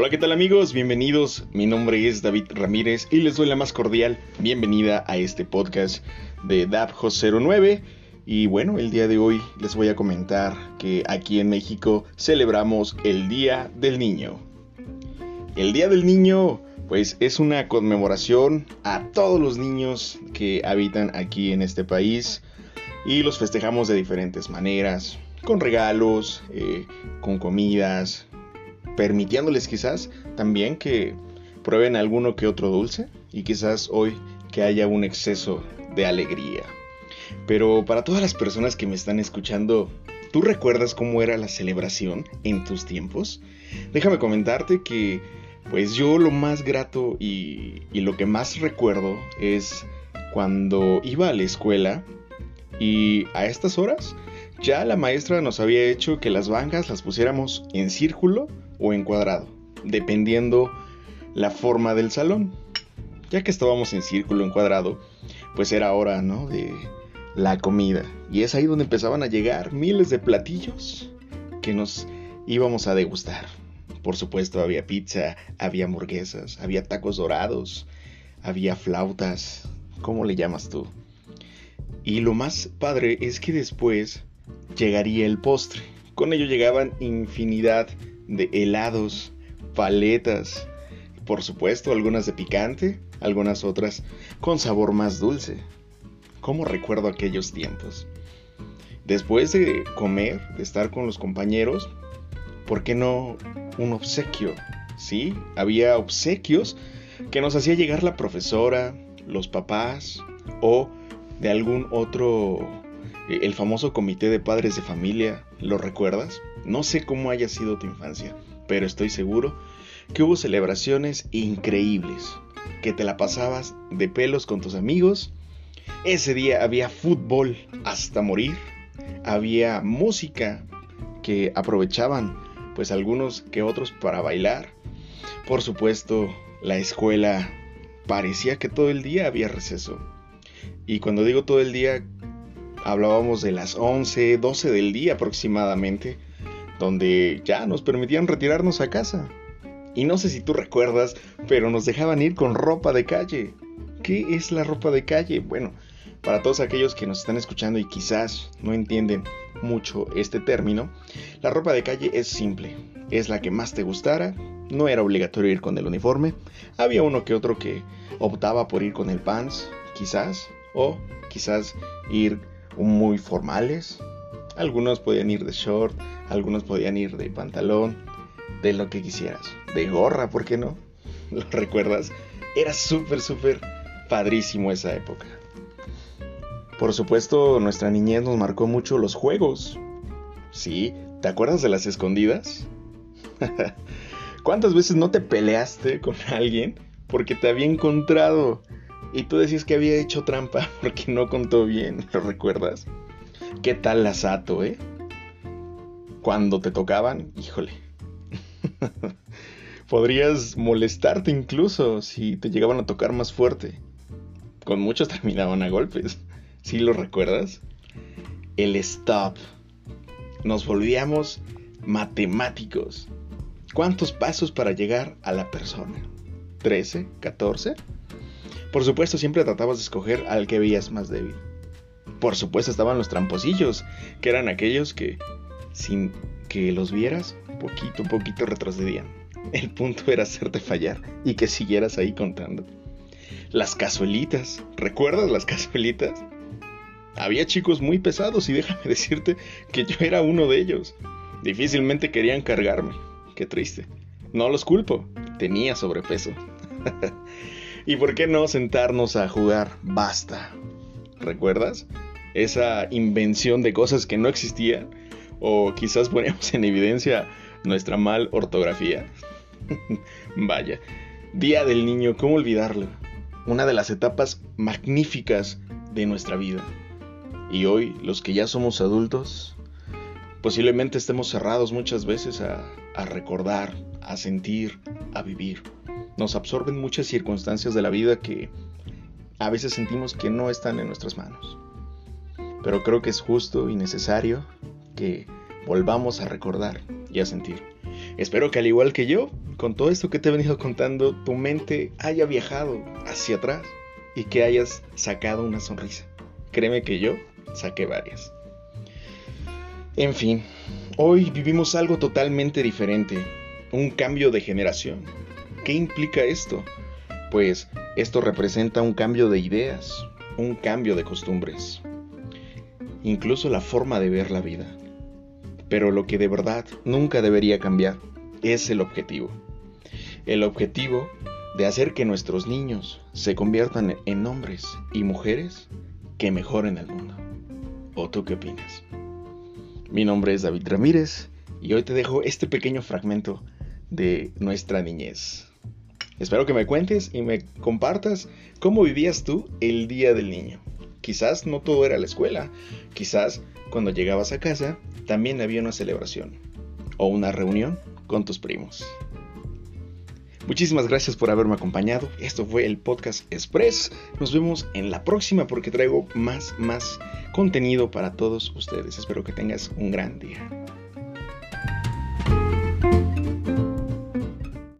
Hola, ¿qué tal amigos? Bienvenidos. Mi nombre es David Ramírez y les doy la más cordial bienvenida a este podcast de DAPJO09. Y bueno, el día de hoy les voy a comentar que aquí en México celebramos el Día del Niño. El Día del Niño, pues es una conmemoración a todos los niños que habitan aquí en este país y los festejamos de diferentes maneras, con regalos, eh, con comidas, permitiéndoles quizás también que prueben alguno que otro dulce y quizás hoy que haya un exceso de alegría. Pero para todas las personas que me están escuchando, ¿tú recuerdas cómo era la celebración en tus tiempos? Déjame comentarte que pues yo lo más grato y, lo que más recuerdo es cuando iba a la escuela y a estas horas ya la maestra nos había hecho que las bancas las pusiéramos en círculo o en cuadrado, dependiendo la forma del salón. Ya que estábamos en círculo, en cuadrado, pues era hora, ¿no? De la comida. Y es ahí donde empezaban a llegar miles de platillos que nos íbamos a degustar. Por supuesto, había pizza, había hamburguesas, había tacos dorados, había flautas. ¿Cómo le llamas tú? Y lo más padre es que después llegaría el postre. Con ello llegaban infinidad de helados, paletas, por supuesto algunas de picante, algunas otras con sabor más dulce. ¿Cómo recuerdo aquellos tiempos? Después de comer, de estar con los compañeros, ¿por qué no un obsequio? Sí, había obsequios que nos hacía llegar la profesora, los papás o de algún otro, el famoso comité de padres de familia, ¿lo recuerdas? No sé cómo haya sido tu infancia, pero estoy seguro que hubo celebraciones increíbles, que te la pasabas de pelos con tus amigos. Ese día había fútbol hasta morir, había música que aprovechaban pues algunos que otros para bailar. Por supuesto, la escuela parecía que todo el día había receso. Y cuando digo todo el día, hablábamos de las 11, 12 del día aproximadamente donde ya nos permitían retirarnos a casa. Y no sé si tú recuerdas, pero nos dejaban ir con ropa de calle. ¿Qué es la ropa de calle? Bueno, para todos aquellos que nos están escuchando y quizás no entienden mucho este término, la ropa de calle es simple, es la que más te gustara, no era obligatorio ir con el uniforme, había uno que otro que optaba por ir con el pants, quizás, o quizás ir muy formales, algunos podían ir de short, algunos podían ir de pantalón, de lo que quisieras. De gorra, ¿por qué no? ¿Lo recuerdas? Era súper, súper padrísimo esa época. Por supuesto, nuestra niñez nos marcó mucho los juegos. Sí, ¿te acuerdas de las escondidas? ¿Cuántas veces no te peleaste con alguien porque te había encontrado y tú decías que había hecho trampa porque no contó bien? ¿Lo recuerdas? ¿Qué tal la Sato, eh? Cuando te tocaban, híjole. Podrías molestarte incluso si te llegaban a tocar más fuerte. Con muchos terminaban a golpes. ¿Sí lo recuerdas? El stop. Nos volvíamos matemáticos. ¿Cuántos pasos para llegar a la persona? ¿13? ¿14? Por supuesto, siempre tratabas de escoger al que veías más débil. Por supuesto estaban los tramposillos, que eran aquellos que, sin que los vieras, poquito a poquito retrocedían. El punto era hacerte fallar y que siguieras ahí contando. Las cazuelitas, ¿recuerdas las cazuelitas? Había chicos muy pesados y déjame decirte que yo era uno de ellos. Difícilmente querían cargarme. Qué triste. No los culpo, tenía sobrepeso. ¿Y por qué no sentarnos a jugar? Basta. ¿Recuerdas? esa invención de cosas que no existían o quizás ponemos en evidencia nuestra mal ortografía. Vaya, Día del Niño, ¿cómo olvidarlo? Una de las etapas magníficas de nuestra vida. Y hoy, los que ya somos adultos, posiblemente estemos cerrados muchas veces a, a recordar, a sentir, a vivir. Nos absorben muchas circunstancias de la vida que a veces sentimos que no están en nuestras manos pero creo que es justo y necesario que volvamos a recordar y a sentir. Espero que al igual que yo, con todo esto que te he venido contando, tu mente haya viajado hacia atrás y que hayas sacado una sonrisa. Créeme que yo saqué varias. En fin, hoy vivimos algo totalmente diferente, un cambio de generación. ¿Qué implica esto? Pues esto representa un cambio de ideas, un cambio de costumbres, incluso la forma de ver la vida. Pero lo que de verdad nunca debería cambiar es el objetivo. El objetivo de hacer que nuestros niños se conviertan en hombres y mujeres que mejoren el mundo. ¿O tú qué opinas? Mi nombre es David Ramírez y hoy te dejo este pequeño fragmento de nuestra niñez. Espero que me cuentes y me compartas cómo vivías tú el día del niño. Quizás no todo era la escuela, quizás cuando llegabas a casa también había una celebración o una reunión con tus primos. Muchísimas gracias por haberme acompañado. Esto fue el podcast Express. Nos vemos en la próxima porque traigo más, más contenido para todos ustedes. Espero que tengas un gran día.